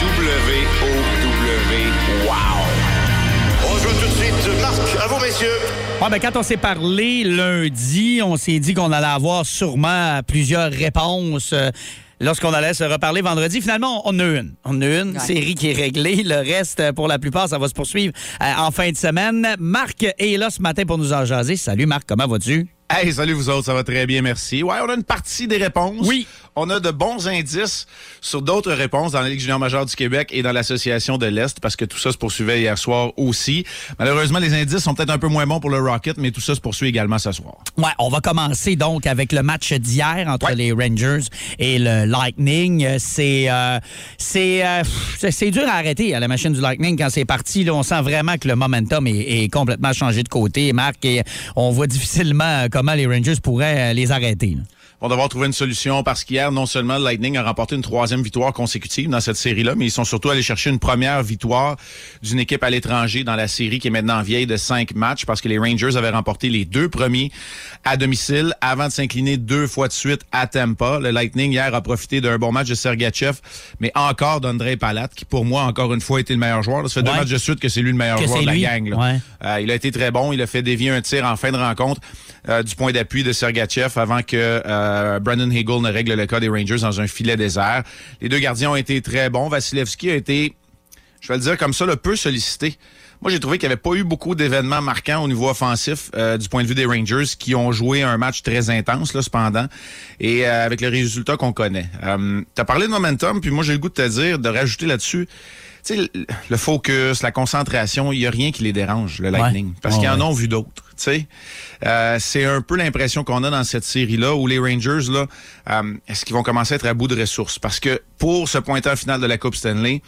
W-O-W, wow! On joue tout de suite. Marc, à vous, messieurs. Ouais, ben, quand on s'est parlé lundi, on s'est dit qu'on allait avoir sûrement plusieurs réponses. euh, Lorsqu'on allait se reparler vendredi, finalement, on en a une. On en a une Ouais. série qui est réglée. Le reste, pour la plupart, ça va se poursuivre euh, en fin de semaine. Marc est là ce matin pour nous en jaser. Salut Marc, comment vas-tu? Hey, salut vous autres, ça va très bien, merci. Ouais, on a une partie des réponses. Oui. On a de bons indices sur d'autres réponses dans la Ligue junior majeure du Québec et dans l'Association de l'Est, parce que tout ça se poursuivait hier soir aussi. Malheureusement, les indices sont peut-être un peu moins bons pour le Rocket, mais tout ça se poursuit également ce soir. Ouais, on va commencer donc avec le match d'hier entre Ouais. les Rangers et le Lightning. Euh, C'est euh, c'est euh, c'est- dur à arrêter à la machine du Lightning quand c'est parti. Là, on sent vraiment que le momentum est, est complètement changé de côté, Marc, et on voit difficilement euh, comment les Rangers pourraient les arrêter. là. Vont devoir trouver une solution parce qu'hier, non seulement le Lightning a remporté une troisième victoire consécutive dans cette série-là, mais ils sont surtout allés chercher une première victoire d'une équipe à l'étranger dans la série qui est maintenant vieille de cinq matchs parce que les Rangers avaient remporté les deux premiers à domicile avant de s'incliner deux fois de suite à Tampa. Le Lightning hier a profité d'un bon match de Sergachev, mais encore d'André Palat qui pour moi encore une fois a été le meilleur joueur. Ça fait deux matchs de suite que c'est lui le meilleur Que joueur de la lui. gang. là. Ouais. Euh, il a été très bon. Il a fait dévier un tir en fin de rencontre euh, du point d'appui de Sergachev avant que euh, Brandon Hagel ne règle le cas des Rangers dans un filet désert. Les deux gardiens ont été très bons. Vasilevski a été, je vais le dire comme ça, le peu sollicité. Moi, j'ai trouvé qu'il n'y avait pas eu beaucoup d'événements marquants au niveau offensif euh, du point de vue des Rangers qui ont joué un match très intense, cependant, et euh, avec le résultat qu'on connaît. Euh, tu as parlé de momentum, puis moi, j'ai le goût de te dire, de rajouter là-dessus, sais, le, le focus, la concentration, il n'y a rien qui les dérange, le Lightning, parce qu'ils en ouais. ont vu d'autres. Tu sais, Euh, c'est un peu l'impression qu'on a dans cette série-là où les Rangers, là, euh, est-ce qu'ils vont commencer à être à bout de ressources? Parce que pour se pointer en finale de la Coupe Stanley,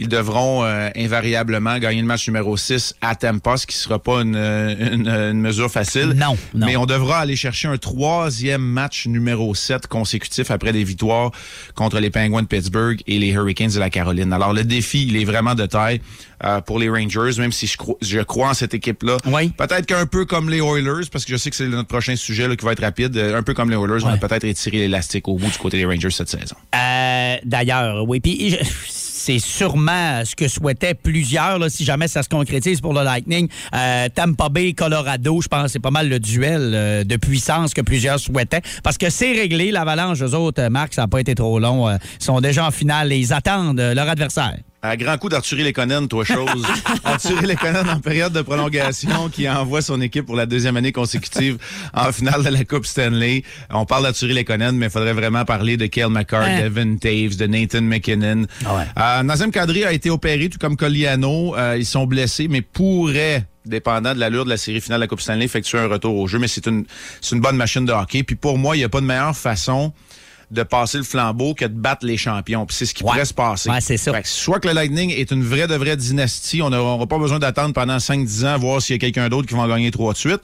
ils devront euh, invariablement gagner le match numéro 6 à Tampa, ce qui sera pas une, une- une mesure facile. Non, non. Mais on devra aller chercher un troisième match numéro 7 consécutif après des victoires contre les Penguins de Pittsburgh et les Hurricanes de la Caroline. Alors le défi, il est vraiment de taille euh, pour les Rangers, même si je, crois- je crois en cette équipe-là. Oui. Peut-être qu'un peu comme les Oilers, parce que je sais que c'est notre prochain sujet là, qui va être rapide, euh, un peu comme les Oilers, on va peut-être étirer l'élastique au bout du côté des Rangers cette saison. Euh, D'ailleurs, oui. Puis je- c'est sûrement ce que souhaitaient plusieurs, si jamais ça se concrétise pour le Lightning. Euh, Tampa Bay, Colorado, je pense c'est pas mal le duel euh, de puissance que plusieurs souhaitaient. Parce que c'est réglé, l'Avalanche, eux autres, euh, Marc, ça n'a pas été trop long. euh, ils sont déjà en finale et ils attendent leur adversaire. À grand coup d'Arthurie Lekonen, toi, chose. Arthurie Lekonen en période de prolongation qui envoie son équipe pour la deuxième année consécutive en finale de la Coupe Stanley. On parle d'Arthurie Lekonen, mais il faudrait vraiment parler de Kale McCart, Hein. Devin Taves, de Nathan McKinnon. Euh, Nazem Kadri a été opéré, tout comme Colliano. Euh, ils sont blessés, mais pourraient dépendant de l'allure de la série finale de la Coupe Stanley, effectuer un retour au jeu. Mais c'est une, c'est une bonne machine de hockey. Puis pour moi, il n'y a pas de meilleure façon de passer le flambeau que de battre les champions. Puis c'est ce qui pourrait se passer. Ouais, c'est ça. Fait que soit que le Lightning est une vraie de vraie dynastie, on n'aura pas besoin d'attendre pendant 5-10 ans, voir s'il y a quelqu'un d'autre qui va en gagner trois de suite.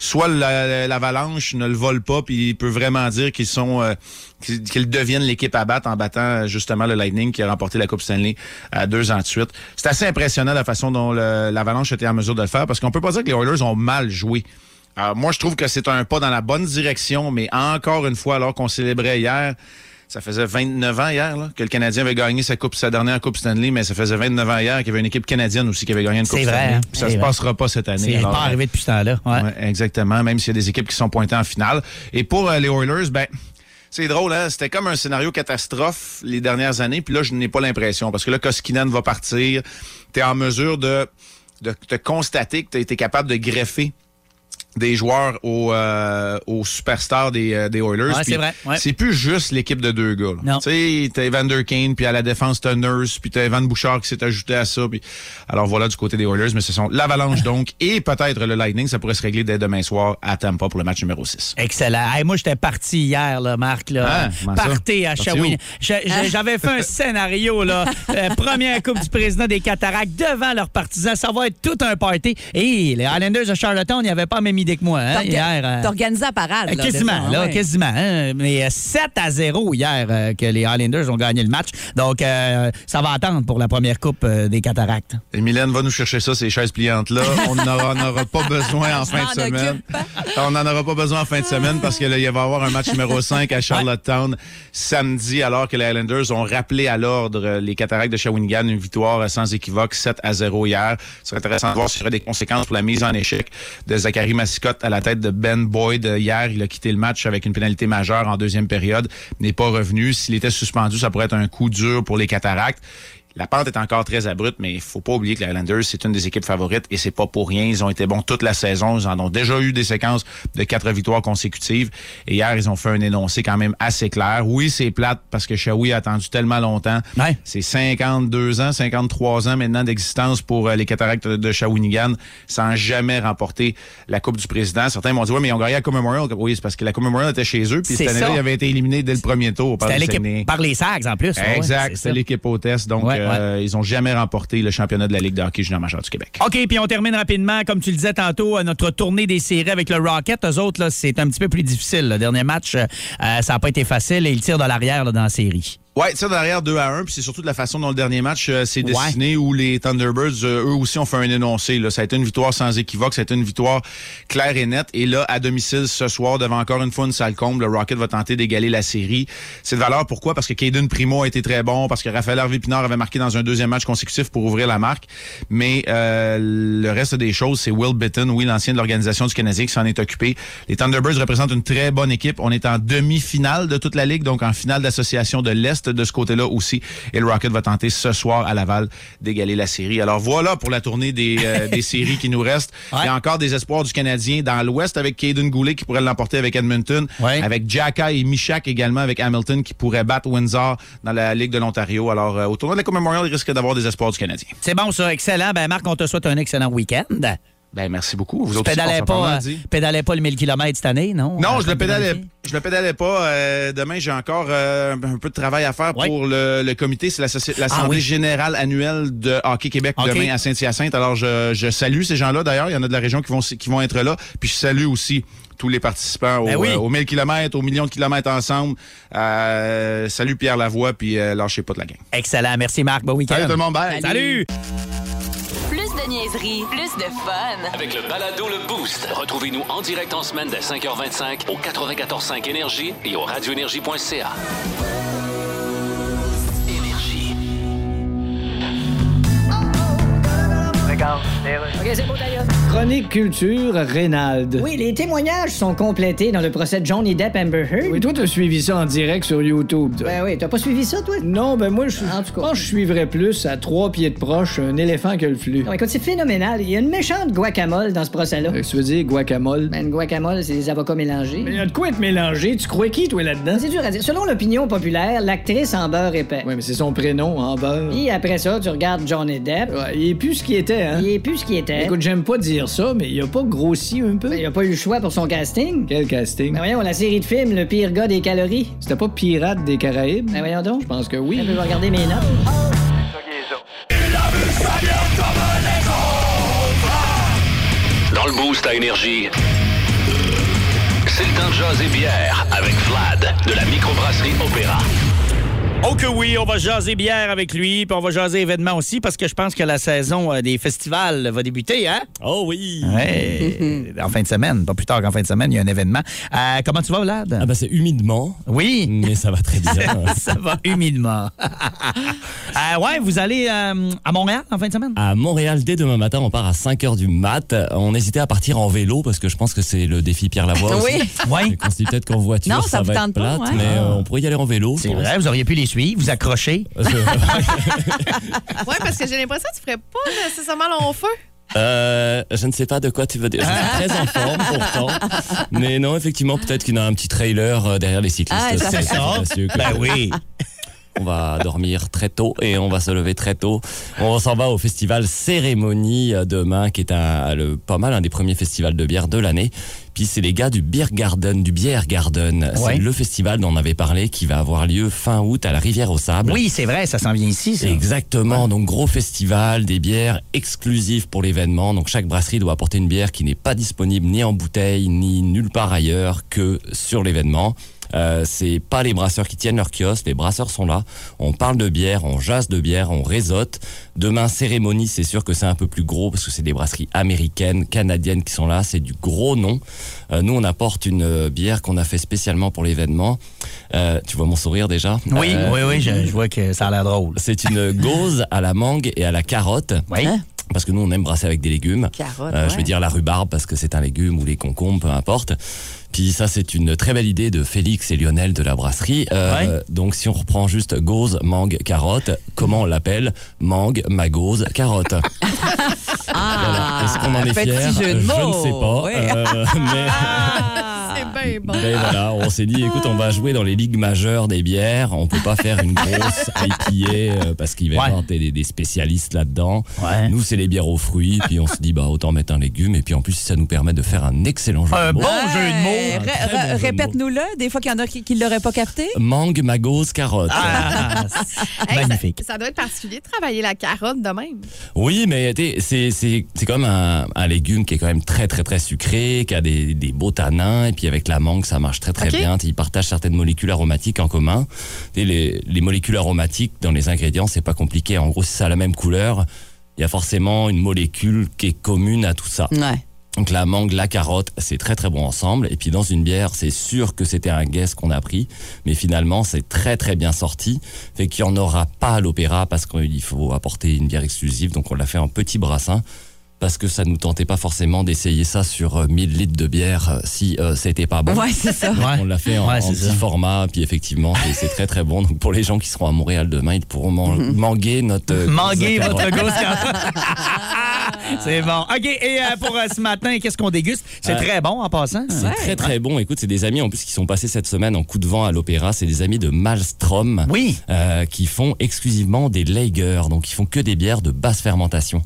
Soit la- l'Avalanche ne le vole pas, puis il peut vraiment dire qu'ils sont euh, qu'ils deviennent l'équipe à battre en battant euh, justement le Lightning qui a remporté la Coupe Stanley à deux ans de suite. C'est assez impressionnant la façon dont l'Avalanche était en mesure de le faire, parce qu'on peut pas dire que les Oilers ont mal joué. Alors, moi, je trouve que c'est un pas dans la bonne direction, mais encore une fois, alors qu'on célébrait hier, ça faisait 29 ans hier là, que le Canadien avait gagné sa coupe, sa dernière Coupe Stanley, mais ça faisait 29 ans hier qu'il y avait une équipe canadienne aussi qui avait gagné une Coupe C'est vrai, Stanley. hein? Ça C'est se vrai. passera pas cette année. C'est pas arrivé depuis ce temps-là. Ouais. Ouais, exactement, même s'il y a des équipes qui sont pointées en finale. Et pour euh, les Oilers, ben c'est drôle, hein? C'était comme un scénario catastrophe les dernières années, puis là, je n'ai pas l'impression. Parce que là, Koskinen va partir. Tu es en mesure de, de te constater que tu as été capable de greffer des joueurs aux, euh, aux superstars des, euh, des Oilers. Ouais, c'est vrai, ouais. C'est plus juste l'équipe de deux gars. là. Non. Tu sais, t'as Evander Kane, puis à la défense, t'as Nurse, puis t'as Evan Bouchard qui s'est ajouté à ça. Puis... Alors voilà du côté des Oilers, mais ce sont l'Avalanche donc, et peut-être le Lightning, ça pourrait se régler dès demain soir à Tampa pour le match numéro 6. Excellent. Hey, moi, j'étais parti hier, là, Marc. Là. Ah, ça? Partez à Shawinigan. je- J'avais fait un scénario, là. Euh, première Coupe du président des Cataractes devant leurs partisans. Ça va être tout un party. Et les Highlanders de Charlottetown, ils n'avaient pas la même idée que moi. Hein, hier, euh, T'as organisé la parade. euh, là, quasiment, là, ouais. quasiment. hein. Mais euh, 7 à 0 hier euh, que les Highlanders ont gagné le match. Donc, euh, ça va attendre pour la première Coupe euh, des Cataractes. Et Mylène va nous chercher ça, ces chaises pliantes-là. On n'en aura, pas besoin en fin de semaine. On n'en aura pas besoin en fin de semaine parce qu'il va y avoir un match numéro 5 à Charlottetown samedi, alors que les Highlanders ont rappelé à l'ordre euh, les Cataractes de Shawinigan une victoire euh, sans équivoque 7 à 0 hier. Ce serait intéressant de voir s'il y aurait des conséquences pour la mise en échec de Zachary Massicotte à la tête de Ben Boyd. Hier, il a quitté le match avec une pénalité majeure en deuxième période, n'est pas revenu. S'il était suspendu, ça pourrait être un coup dur pour les Cataractes. La pente est encore très abrupte, mais il faut pas oublier que les Highlanders, c'est une des équipes favorites et c'est pas pour rien. Ils ont été bons toute la saison. Ils en ont déjà eu des séquences de quatre victoires consécutives. Et hier, ils ont fait un énoncé quand même assez clair. Oui, c'est plate parce que Shawi a attendu tellement longtemps. Ouais. C'est 52 ans, 53 ans maintenant d'existence pour euh, les Cataractes de Shawinigan sans jamais remporter la Coupe du Président. Certains m'ont dit, oui, mais ils ont gagné la Coupe Memorial. Oui, c'est parce que la Coupe Memorial était chez eux. Puis cette année-là, ils avaient été éliminés dès le premier tour par C'était le l'équipe Saguenay. par les Sags, en plus. Exact, c'est c'est ça. l'équipe hôtesse. Donc, Ouais, euh, ils ont jamais remporté le championnat de la Ligue de hockey junior majeur du Québec. OK, puis on termine rapidement, comme tu le disais tantôt, euh, notre tournée des séries avec le Rocket. Eux autres, là, c'est un petit peu plus difficile. Le dernier match, euh, ça n'a pas été facile et ils tirent de l'arrière dans la série. Ouais, ça derrière 2 à 1, puis c'est surtout de la façon dont le dernier match euh, s'est Ouais. dessiné où les Thunderbirds, euh, eux aussi, ont fait un énoncé. Là. Ça a été une victoire sans équivoque, ça a été une victoire claire et nette. Et là, à domicile ce soir, devant encore une fois une salle comble, le Rocket va tenter d'égaler la série. C'est de valeur, pourquoi? Parce que Caden Primo a été très bon, parce que Raphaël Harvey-Pinard avait marqué dans un deuxième match consécutif pour ouvrir la marque. Mais euh, le reste des choses, c'est Will Bitton, oui, l'ancien de l'organisation du Canadien, qui s'en est occupé. Les Thunderbirds représentent une très bonne équipe. On est en demi-finale de toute la Ligue, donc en finale d'association de l'Est de ce côté-là aussi. Et le Rocket va tenter ce soir à Laval d'égaler la série. Alors voilà pour la tournée des, euh, des séries qui nous restent. Il y a encore des espoirs du Canadien dans l'Ouest avec Caden Goulet qui pourrait l'emporter avec Edmonton. Ouais. Avec Jacka et Michak également avec Hamilton qui pourraient battre Windsor dans la Ligue de l'Ontario. Alors euh, au tournoi de la Coupe Memorial, il risque d'avoir des espoirs du Canadien. C'est bon, ça, excellent. Ben, Marc, on te souhaite un excellent week-end. Ben merci beaucoup. Vous autres aussi, pédalais pas, euh, pédalais pas le 1000 km cette année, non? Non, Euh, je le pédalais, je le pédalais pas. Euh, demain, j'ai encore euh, un peu de travail à faire Ouais. pour le, le comité. C'est l'Assemblée Ah oui. générale annuelle de Hockey Québec demain à Saint-Hyacinthe. Alors, je, je salue ces gens-là. D'ailleurs, il y en a de la région qui vont, qui vont être là. Puis, je salue aussi tous les participants au, Ben oui. aux 1000 km, aux millions de kilomètres ensemble. Euh, salut Pierre Lavoie, puis euh, lâchez pas de la gang. Excellent. Merci, Marc. Bon week-end. Salut tout le monde, bye. Salut. De niaiserie, plus de fun. Avec le balado Le Boost. Retrouvez-nous en direct en semaine dès 5h25 au 94.5 Énergie et au radioénergie.ca. Énergie. Regarde. OK, c'est beau d'ailleurs. Chronique culture, Reynald. Oui, les témoignages sont complétés dans le procès de Johnny Depp Amber Heard. Oui, toi, t'as suivi ça en direct sur YouTube. Ben oui, t'as pas suivi ça, toi? Non, ben moi, je en tout cas, je suivrais plus à trois pieds de proche un éléphant que le flux. Non, écoute, c'est phénoménal. Il y a une méchante guacamole dans ce procès-là. Que tu veux dire, guacamole? Ben, une guacamole, c'est des avocats mélangés. Mais il y a de quoi être mélangé? Tu crois qui, toi, là-dedans? C'est dur à dire. Selon l'opinion populaire, l'actrice en beurre épais. Oui, mais c'est son prénom, en beurre. Et après ça, tu regardes Johnny Depp. Ouais, il est plus ce qu'il était, hein? Il est plus ce qu'il était. Écoute, j'aime pas dire ça, mais il a pas grossi un peu. il a pas eu le choix pour son casting. Quel casting? Ben voyons, la série de films, le pire gars des calories. C'était pas Pirate des Caraïbes? Ben voyons donc. Je pense que oui. Je vais regarder mes notes. Dans le boost à énergie, c'est le temps de jaser bière avec Vlad de la microbrasserie Opéra. Oh que oui, on va jaser bière avec lui, puis on va jaser événements aussi, parce que je pense que la saison euh, des festivals va débuter, hein? Oh oui! Ouais, en fin de semaine, pas plus tard qu'en fin de semaine, il y a un événement. Euh, comment tu vas, Vlad? Ah ben c'est humidement. Oui. Mais ça va très bien. ça va humidement. Euh, ouais, vous allez euh, à Montréal en fin de semaine? À Montréal, dès demain matin, on part à 5 h du mat. On hésitait à partir en vélo parce que je pense que c'est le défi Pierre Lavoie. Oui. Aussi. Ouais. On se dit peut-être qu'en voiture, Non, ça vous va être tente pas, plate, ouais. mais euh, on pourrait y aller en vélo. C'est vrai, vous auriez pu les suivre, vous accrocher. Ouais, parce que j'ai l'impression que tu ferais pas nécessairement long feu. Euh, je ne sais pas de quoi tu veux dire. Je suis très en forme pourtant. Mais non, effectivement, peut-être qu'il y a un petit trailer euh, derrière les cyclistes. Ah, ça que- Ben oui. On va dormir très tôt et on va se lever très tôt. On s'en va au festival Cérémonie euh, demain, qui est un, le, pas mal un des premiers festivals de bière de l'année. Puis c'est les gars du Beer Garden, du Bière Garden. Ouais. C'est le festival dont on avait parlé qui va avoir lieu fin août à la Rivière au Sable. Oui, c'est vrai, ça s'en vient ici, ça. Exactement. Donc gros festival, des bières exclusives pour l'événement. Donc chaque brasserie doit apporter une bière qui n'est pas disponible ni en bouteille ni nulle part ailleurs que sur l'événement. Euh, c'est pas les brasseurs qui tiennent leur kiosque, les brasseurs sont là. On parle de bière, on jase de bière, on réseaute. Demain, cérémonie, c'est sûr que c'est un peu plus gros parce que c'est des brasseries américaines, canadiennes qui sont là. C'est du gros nom. Euh, nous, on apporte une euh, bière qu'on a fait spécialement pour l'événement. Euh, tu vois mon sourire déjà? Oui, Euh, oui, oui, je, je vois que ça a l'air drôle. c'est une gauze à la mangue et à la carotte. Oui. Parce que nous, on aime brasser avec des légumes. Carotte, Euh, Je ouais. vais dire la rhubarbe parce que c'est un légume ou les concombres, peu importe. Puis ça, c'est une très belle idée de Félix et Lionel de la brasserie. Euh, Donc, si on reprend juste gauze, mangue, carotte, comment on l'appelle Mangue, magose, carotte. Voilà. Est-ce qu'on en est Ah, fier Je ne sais pas. Euh, mais... C'est bien bon. Ben voilà, on s'est dit, écoute, on va jouer dans les ligues majeures des bières. On peut pas faire une grosse IPA euh, parce qu'il va y Ouais. avoir des, des spécialistes là-dedans. Ouais. Nous, c'est les bières aux fruits. Puis on se dit, bah autant mettre un légume. Et puis en plus, ça nous permet de faire un excellent jeu Un de mots. bon jeu de mots. Bon Répète-nous-le, des fois qu'il y en a qui ne l'auraient pas capté. Mangue, magose, carotte. Ah, ça- magnifique. Ça, doit être particulier de travailler la carotte de même. Oui, mais c'est c'est c'est comme un, un légume qui est quand même très très très sucré, qui a des, des beaux tanins, et puis avec la mangue ça marche très très bien. Ils partagent certaines molécules aromatiques en commun. Sais, Les, les molécules aromatiques dans les ingrédients c'est pas compliqué. En gros, si ça a la même couleur, il y a forcément une molécule qui est commune à tout ça. Ouais. Donc la mangue, la carotte, c'est très très bon ensemble. Et puis dans une bière, c'est sûr que c'était un guess qu'on a pris, mais finalement c'est très très bien sorti. Fait qu'il n'y en aura pas à l'opéra parce qu'il faut apporter une bière exclusive. Donc on l'a fait en petit brassin parce que ça nous tentait pas forcément d'essayer ça sur euh, 1000 litres de bière euh, si euh, c'était pas bon. Ouais, c'est ça. Ouais. On l'a fait en, Ouais, en petit ça. format, puis effectivement, c'est- très très bon. Donc pour les gens qui seront à Montréal demain, ils pourront man- manguer notre. euh, Manguer votre gauze C'est bon. OK, et euh, pour euh, ce matin, qu'est-ce qu'on déguste? C'est Euh, très bon en passant. C'est très très bon. Écoute, c'est des amis en plus qui sont passés cette semaine en coup de vent à l'opéra. C'est des amis de Malstrom. Oui. euh, qui font exclusivement des lagers, donc ils font que des bières de basse fermentation.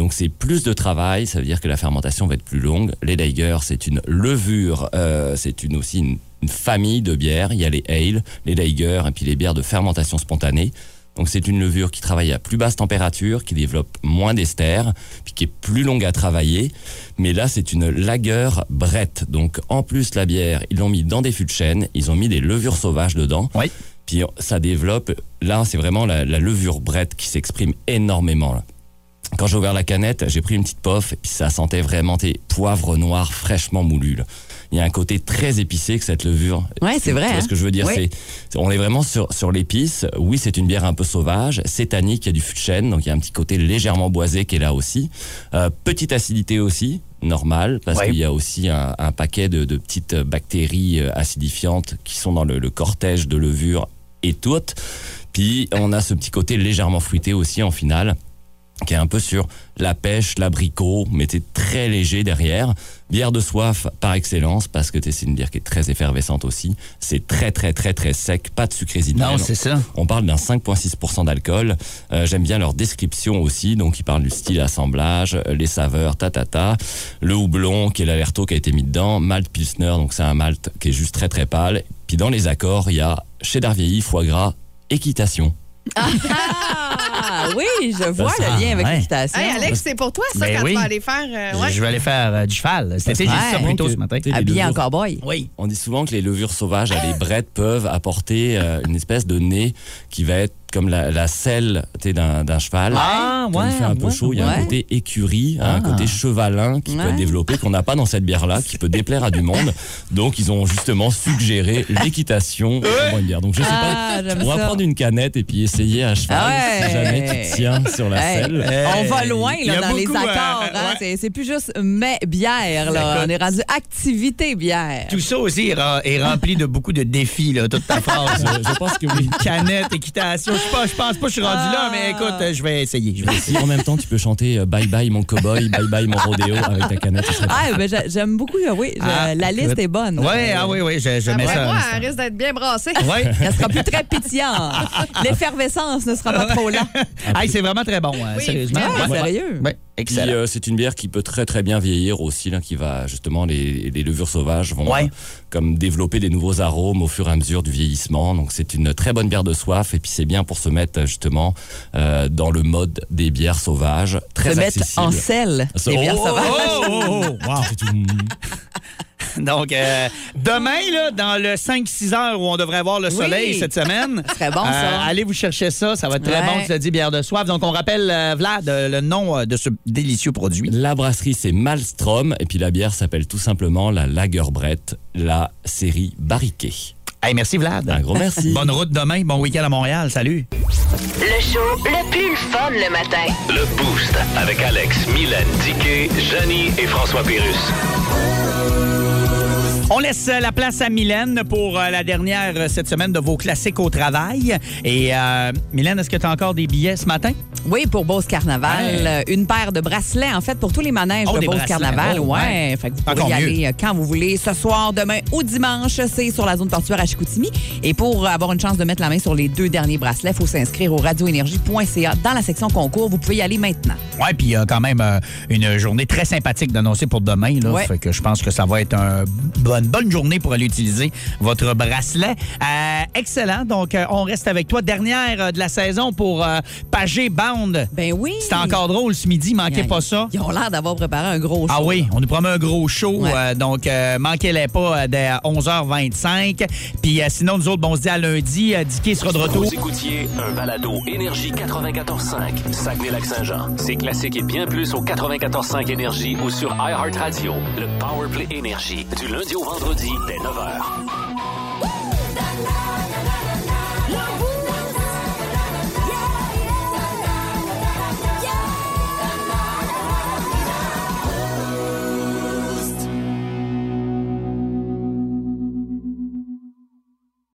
Donc c'est plus de travail, ça veut dire que la fermentation va être plus longue. Les lagers, c'est une levure, euh, c'est une aussi une, une famille de bières. Il y a les ale, les lagers et puis les bières de fermentation spontanée. Donc c'est une levure qui travaille à plus basse température, qui développe moins d'ester, puis qui est plus longue à travailler. Mais là, c'est une lager brette. Donc en plus la bière, ils l'ont mis dans des fûts de chêne, ils ont mis des levures sauvages dedans. Oui. Puis ça développe. Là, c'est vraiment la, la levure brette qui s'exprime énormément. Là. Quand j'ai ouvert la canette, j'ai pris une petite pof et puis ça sentait vraiment tes poivres noirs fraîchement moulus. là. Il y a un côté très épicé que cette levure. Ouais, c'est vrai, Tu vois hein? ce que je veux dire? C'est, on est vraiment sur sur l'épice. Oui, c'est une bière un peu sauvage, c'est tannique, il y a du fût de chêne, donc il y a un petit côté légèrement boisé qui est là aussi. Euh, petite acidité aussi, normal, parce Ouais. qu'il y a aussi un, un paquet de, de petites bactéries euh, acidifiantes qui sont dans le, le cortège de levure et toutes. Puis on a ce petit côté légèrement fruité aussi en finale qui est un peu sur la pêche, l'abricot, mais c'est très léger derrière. Bière de soif par excellence, parce que t'es- une bière qui est très effervescente aussi. C'est très, très, très, très sec, pas de sucre résiduel. Non, c'est ça. On parle d'un 5,6% d'alcool. Euh, J'aime bien leur description aussi, donc ils parlent du style assemblage, euh, les saveurs, ta, ta, ta. Le houblon, qui est l'alerto qui a été mis dedans. Malt Pilsner, donc c'est un malt qui est juste très, très pâle. Puis dans les accords, il y a cheddar vieilli, foie gras, équitation. Ah oui, je vois Ça, le lien avec ouais. l'équitation. Hey, Alex, c'est pour toi, ça, Ben quand oui. tu vas aller faire. euh, ouais. Je vais aller faire euh, du cheval. J'ai dit ça plus tôt ce matin. Habillé en cowboy. Oui. On dit souvent que les levures sauvages à les brettes peuvent apporter euh, une espèce de nez qui va être comme la, la selle d'un cheval. Ah, Quand il ouais, fait un peu ouais, chaud, il y a un ouais. côté écurie, un Ah. côté chevalin qui peut Ouais. être développé, qu'on n'a pas dans cette bière-là, qui peut déplaire à du monde. Donc, ils ont justement suggéré l'équitation pour une bière. Donc, je sais Ah, pas, on va prendre une canette et puis essayer à cheval Ah ouais. si jamais tu te tiens sur la Hey, selle. on va loin là, dans les beaucoup, accords. hein. ouais. C'est- C'est plus juste mais bière. Là. On est rendu activité bière. Tout ça aussi est rempli de beaucoup de défis, là, toute ta phrase. Je, je pense que oui. Canette, équitation. Je pense pas que je suis rendu là, mais écoute, euh, je vais essayer. Je vais essayer. En même temps tu peux chanter euh, Bye bye mon cowboy, bye bye mon rodéo avec ta canette, Ah, ben, j'a- j'aime beaucoup. Oui, Ah, la liste écoute. est bonne. Ouais, ah oui, oui, je, je mets Après ça. moi, elle risque d'être bien brassée. Ouais. Elle sera plus très pétillante. L'effervescence ne sera pas trop là. Hey, c'est vraiment très bon, hein, Oui, sérieusement. Ah, Ouais. sérieux? Ouais, excellent. euh, c'est une bière qui peut très très bien vieillir aussi, là, qui va justement les, les levures sauvages vont Ouais. euh, comme développer des nouveaux arômes au fur et à mesure du vieillissement. Donc c'est une très bonne bière de soif et puis c'est bien pour se mettre justement euh, dans le mode des bières sauvages, très Se mettre en. Ça- Les bières oh, sauvages. Oh, oh, oh, wow. Donc, euh, demain, là, dans le 5-6 heures où on devrait avoir le soleil cette semaine, serait bon, ça. euh, allez vous chercher ça. Ça va être très Ouais. bon, tu l'as dit, bière de soif. Donc, on rappelle, euh, Vlad, le nom de ce délicieux produit. La brasserie c'est Malstrom et puis la bière s'appelle tout simplement la Lagerbrett, la série barriquée. Hey, merci, Vlad. Un gros merci. Bonne route demain. Bon week-end à Montréal. Salut. Le show le plus fun le matin. Le Boost avec Alex, Mylène, Diquet, Janie et François Pérus. On laisse euh, la place à Mylène pour euh, la dernière euh, cette semaine de vos classiques au travail. Et euh, Mylène, est-ce que tu as encore des billets ce matin? Oui, pour Beauce Carnaval. Ouais. Une paire de bracelets, en fait, pour tous les manèges Oh, de Beauce. Carnaval. Oh, ouais. ouais. Fait que vous pourrez y mieux. aller quand vous voulez, ce soir, demain ou dimanche. C'est sur la zone portuaire à Chicoutimi. Et pour avoir une chance de mettre la main sur les deux derniers bracelets, il faut s'inscrire au radioénergie.ca dans la section concours. Vous pouvez y aller maintenant. Ouais, puis il y a quand même une journée très sympathique d'annoncer pour demain. Là, Ouais. Fait que je pense que ça va être une bonne, journée pour aller utiliser votre bracelet. Euh, excellent. Donc, euh, on reste avec toi. Dernière euh, de la saison pour euh, Pagé Bound. Ben oui. C'était encore drôle ce midi. Manquez pas ça. Ils ont l'air d'avoir préparé un gros show. Ah oui, on nous promet un gros show. Ouais. euh, donc, euh, manquez-les pas euh, dès 11h25. Puis euh, sinon, nous autres, bon, on se dit à lundi. Euh, Dicky sera de retour. Vous écoutiez un balado Énergie 94.5, Saguenay-Lac-Saint-Jean. C'est classique et bien plus au 94.5 Énergie ou sur iHeartRadio. Le Powerplay Énergie, du lundi au vendredi dès 9h.